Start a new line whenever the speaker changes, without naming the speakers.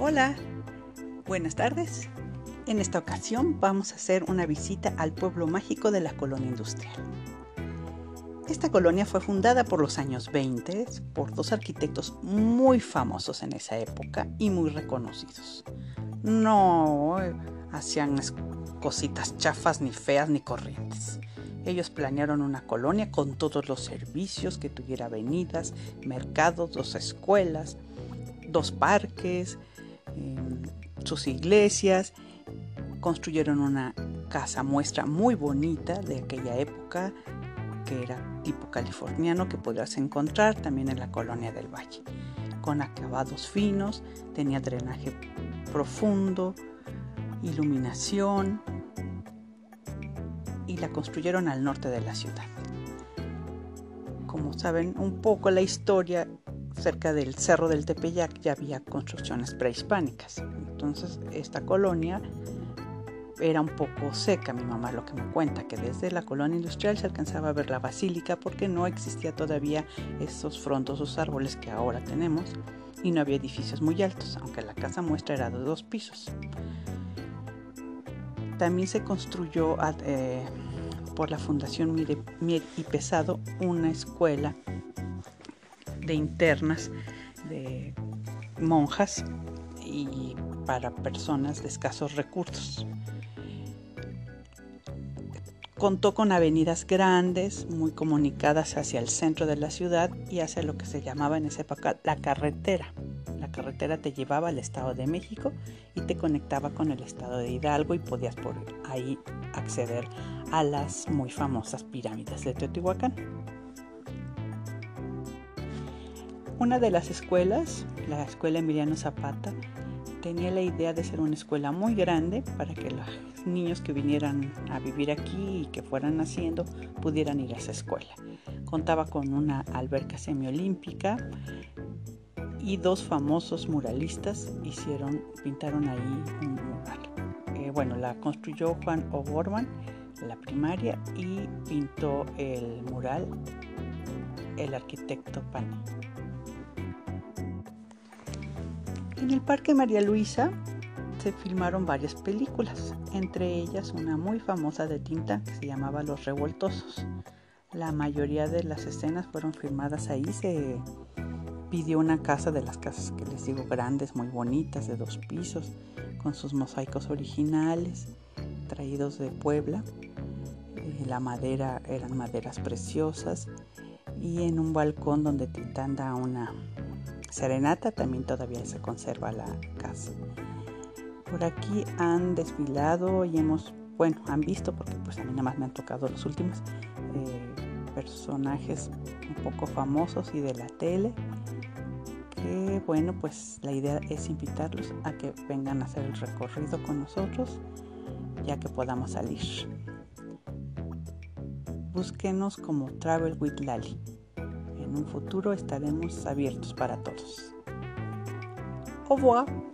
Hola, buenas tardes. En esta ocasión vamos a hacer una visita al pueblo mágico de la colonia industrial. Esta colonia fue fundada por los años 20 por dos arquitectos muy famosos en esa época y muy reconocidos. No hacían cositas chafas, ni feas, ni corrientes. Ellos planearon una colonia con todos los servicios, que tuviera avenidas, mercados, dos escuelas, dos parques, sus iglesias. Construyeron una casa muestra muy bonita de aquella época, que era tipo californiano, que podrás encontrar también en la colonia del Valle, con acabados finos, tenía drenaje profundo, iluminación y la construyeron al norte de la ciudad. Como saben un poco la historia, cerca del Cerro del Tepeyac ya había construcciones prehispánicas. Entonces esta colonia era un poco seca, mi mamá lo que me cuenta, que desde la colonia industrial se alcanzaba a ver la basílica porque no existía todavía esos frondosos árboles que ahora tenemos y no había edificios muy altos, aunque la casa muestra era de dos pisos. También se construyó eh, por la Fundación Mier y Pesado una escuela de internas de monjas y para personas de escasos recursos. Contó con avenidas grandes, muy comunicadas hacia el centro de la ciudad y hacia lo que se llamaba en esa época la carretera. La carretera te llevaba al Estado de México y te conectaba con el Estado de Hidalgo y podías por ahí acceder a las muy famosas pirámides de Teotihuacán. Una de las escuelas, la escuela Emiliano Zapata, tenía la idea de ser una escuela muy grande para que los niños que vinieran a vivir aquí y que fueran naciendo pudieran ir a esa escuela. Contaba con una alberca semiolímpica y dos famosos muralistas hicieron, pintaron ahí un mural. Eh, bueno, la construyó Juan O'Gorman, la primaria, y pintó el mural el arquitecto Pani. En el Parque María Luisa se filmaron varias películas, entre ellas una muy famosa de tinta que se llamaba Los Revoltosos. La mayoría de las escenas fueron filmadas ahí. Se pidió una casa de las casas que les digo grandes, muy bonitas, de dos pisos, con sus mosaicos originales, traídos de Puebla. Eh, la madera eran maderas preciosas y en un balcón donde Tintán da una serenata también todavía se conserva la casa. Por aquí han desfilado y hemos, bueno, han visto, porque pues a mí nada más me han tocado los últimos, eh, personajes un poco famosos y de la tele. Que bueno, pues la idea es invitarlos a que vengan a hacer el recorrido con nosotros, ya que podamos salir. Búsquenos como Travel with Lali en un futuro estaremos abiertos para todos. Au revoir.